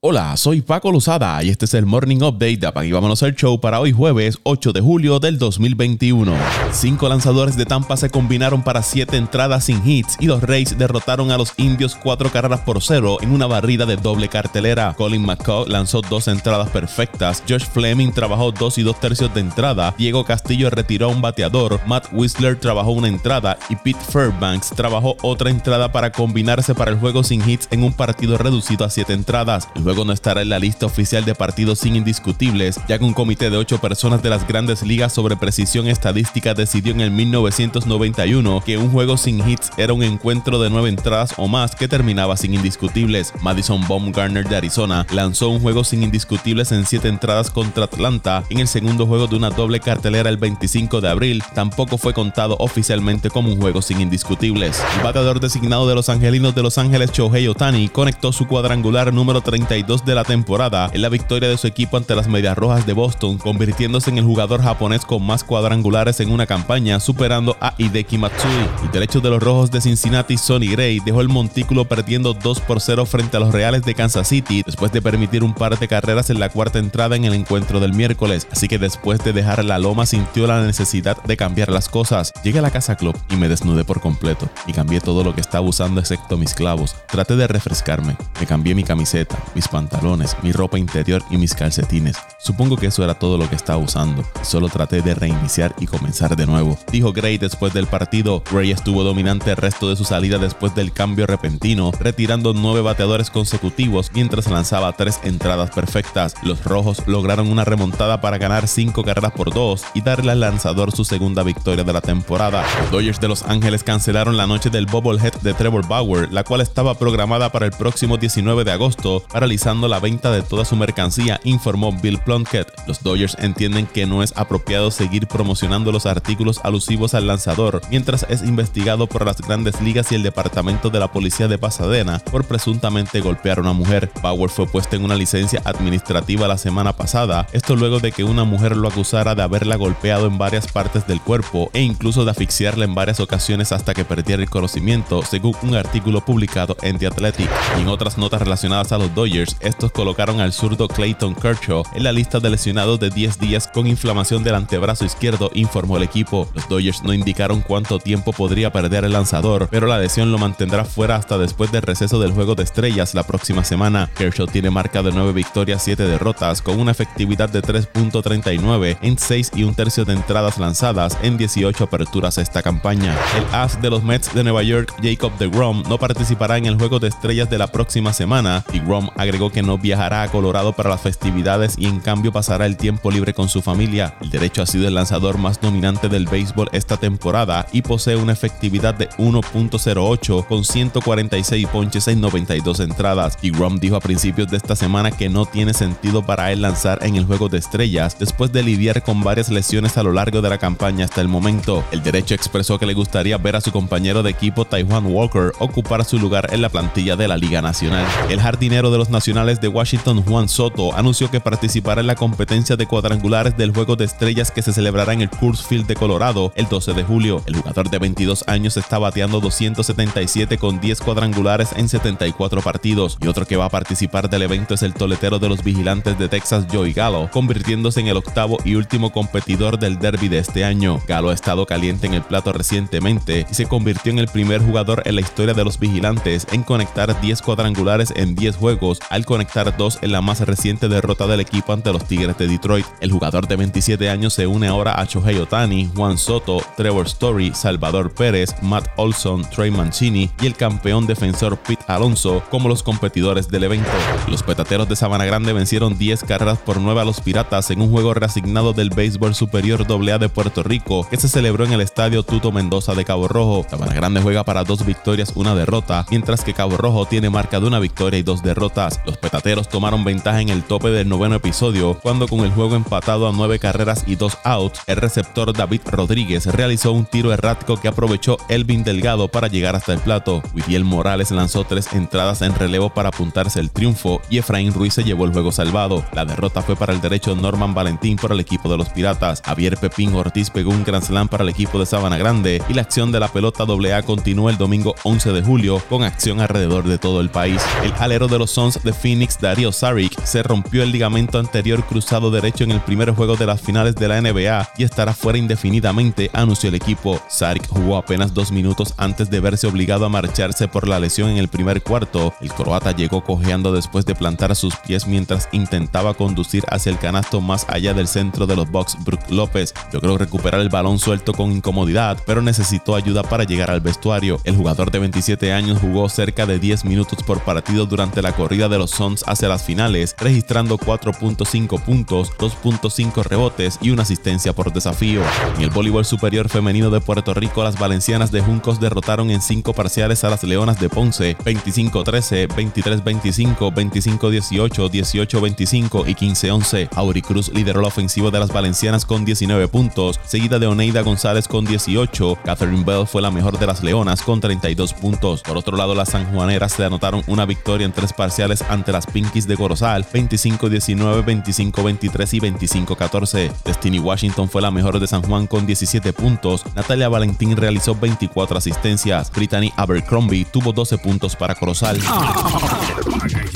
Hola, soy Paco Lozada y este es el Morning Update de Apag Vámonos al Show para hoy jueves 8 de julio del 2021. Cinco lanzadores de Tampa se combinaron para siete entradas sin hits y los Rays derrotaron a los Indios cuatro carreras por cero en una barrida de doble cartelera. Colin McCall lanzó dos entradas perfectas, Josh Fleming trabajó dos y dos tercios de entrada, Diego Castillo retiró a un bateador, Matt Whistler trabajó una entrada y Pete Fairbanks trabajó otra entrada para combinarse para el juego sin hits en un partido reducido a siete entradas. Luego no estará en la lista oficial de partidos sin indiscutibles, ya que un comité de ocho personas de las grandes ligas sobre precisión estadística decidió en el 1991 que un juego sin hits era un encuentro de nueve entradas o más que terminaba sin indiscutibles. Madison Baumgartner de Arizona lanzó un juego sin indiscutibles en siete entradas contra Atlanta en el segundo juego de una doble cartelera el 25 de abril. Tampoco fue contado oficialmente como un juego sin indiscutibles. El bateador designado de los Angelinos de Los Ángeles, Shohei Otani, conectó su cuadrangular número 30 de la temporada en la victoria de su equipo ante las Medias Rojas de Boston, convirtiéndose en el jugador japonés con más cuadrangulares en una campaña, superando a Hideki Matsui. El derecho de los Rojos de Cincinnati, Sonny Gray, dejó el montículo perdiendo 2 por 0 frente a los Reales de Kansas City después de permitir un par de carreras en la cuarta entrada en el encuentro del miércoles. Así que después de dejar la loma sintió la necesidad de cambiar las cosas. Llegué a la casa club y me desnudé por completo y cambié todo lo que estaba usando excepto mis clavos. Traté de refrescarme. Me cambié mi camiseta, mis pantalones, mi ropa interior y mis calcetines. Supongo que eso era todo lo que estaba usando. Solo traté de reiniciar y comenzar de nuevo. Dijo Gray después del partido. Gray estuvo dominante el resto de su salida después del cambio repentino, retirando nueve bateadores consecutivos mientras lanzaba tres entradas perfectas. Los rojos lograron una remontada para ganar cinco carreras por dos y darle al lanzador su segunda victoria de la temporada. Los Dodgers de Los Ángeles cancelaron la noche del Bobblehead de Trevor Bauer, la cual estaba programada para el próximo 19 de agosto, para la venta de toda su mercancía, informó Bill Plunkett. Los Dodgers entienden que no es apropiado seguir promocionando los artículos alusivos al lanzador mientras es investigado por las grandes ligas y el departamento de la policía de Pasadena por presuntamente golpear a una mujer. Bauer fue puesto en una licencia administrativa la semana pasada, esto luego de que una mujer lo acusara de haberla golpeado en varias partes del cuerpo e incluso de asfixiarla en varias ocasiones hasta que perdiera el conocimiento, según un artículo publicado en The Athletic. Y en otras notas relacionadas a los Dodgers, estos colocaron al zurdo Clayton Kershaw en la lista de lesionados de 10 días con inflamación del antebrazo izquierdo, informó el equipo. Los Dodgers no indicaron cuánto tiempo podría perder el lanzador, pero la lesión lo mantendrá fuera hasta después del receso del juego de estrellas la próxima semana. Kershaw tiene marca de 9 victorias, 7 derrotas, con una efectividad de 3.39 en 6 y un tercio de entradas lanzadas en 18 aperturas esta campaña. El as de los Mets de Nueva York, Jacob DeGrom, no participará en el juego de estrellas de la próxima semana. DeGrom agregó que no viajará a Colorado para las festividades y en cambio pasará el tiempo libre con su familia. El derecho ha sido el lanzador más dominante del béisbol esta temporada y posee una efectividad de 1.08 con 146 ponches en 92 entradas. Y Grom dijo a principios de esta semana que no tiene sentido para él lanzar en el juego de estrellas después de lidiar con varias lesiones a lo largo de la campaña hasta el momento. El derecho expresó que le gustaría ver a su compañero de equipo Taiwan Walker ocupar su lugar en la plantilla de la Liga Nacional. El jardinero de los nacionales de Washington, Juan Soto, anunció que participará en la competencia de cuadrangulares del Juego de Estrellas que se celebrará en el Coors Field de Colorado el 12 de julio. El jugador de 22 años está bateando 277 con 10 cuadrangulares en 74 partidos y otro que va a participar del evento es el toletero de los vigilantes de Texas, Joey Gallo, convirtiéndose en el octavo y último competidor del derby de este año. Gallo ha estado caliente en el plato recientemente y se convirtió en el primer jugador en la historia de los vigilantes en conectar 10 cuadrangulares en 10 juegos al conectar dos en la más reciente derrota del equipo ante los Tigres de Detroit. El jugador de 27 años se une ahora a Shohei Otani, Juan Soto, Trevor Story, Salvador Pérez, Matt Olson, Trey Mancini y el campeón defensor Pete Alonso como los competidores del evento. Los petateros de Sabana Grande vencieron 10 carreras por 9 a los Piratas en un juego reasignado del béisbol superior AA de Puerto Rico que se celebró en el estadio Tuto Mendoza de Cabo Rojo. Sabana Grande juega para dos victorias, una derrota, mientras que Cabo Rojo tiene marca de una victoria y dos derrotas. Los petateros tomaron ventaja en el tope del noveno episodio cuando con el juego empatado a nueve carreras y dos outs, el receptor David Rodríguez realizó un tiro errático que aprovechó Elvin Delgado para llegar hasta el plato. Widiel Morales lanzó tres entradas en relevo para apuntarse el triunfo y Efraín Ruiz se llevó el juego salvado. La derrota fue para el derecho Norman Valentín por el equipo de los Piratas. Javier Pepín Ortiz pegó un Grand Slam para el equipo de Sabana Grande y la acción de la pelota AA continúa el domingo 11 de julio con acción alrededor de todo el país. El alero de los Sons de Phoenix, Dario Saric, se rompió el ligamento anterior cruzado derecho en el primer juego de las finales de la NBA y estará fuera indefinidamente, anunció el equipo. Saric jugó apenas dos minutos antes de verse obligado a marcharse por la lesión en el primer cuarto. El croata llegó cojeando después de plantar sus pies mientras intentaba conducir hacia el canasto más allá del centro de los box. Brook López logró recuperar el balón suelto con incomodidad, pero necesitó ayuda para llegar al vestuario. El jugador de 27 años jugó cerca de 10 minutos por partido durante la corrida de los Suns hacia las finales, registrando 4.5 puntos, 2.5 rebotes y una asistencia por desafío. En el voleibol superior femenino de Puerto Rico, las valencianas de Juncos derrotaron en cinco parciales a las Leonas de Ponce, 25-13, 23-25, 25-18, 18-25 y 15-11. Auri Cruz lideró la ofensiva de las valencianas con 19 puntos, seguida de Oneida González con 18. Catherine Bell fue la mejor de las Leonas con 32 puntos. Por otro lado, las sanjuaneras se anotaron una victoria en tres parciales ante las Pinkies de Corozal, 25-19, 25-23 y 25-14. Destiny Washington fue la mejor de San Juan con 17 puntos. Natalia Valentín realizó 24 asistencias. Brittany Abercrombie tuvo 12 puntos para Corozal.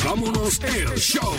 vámonos el show.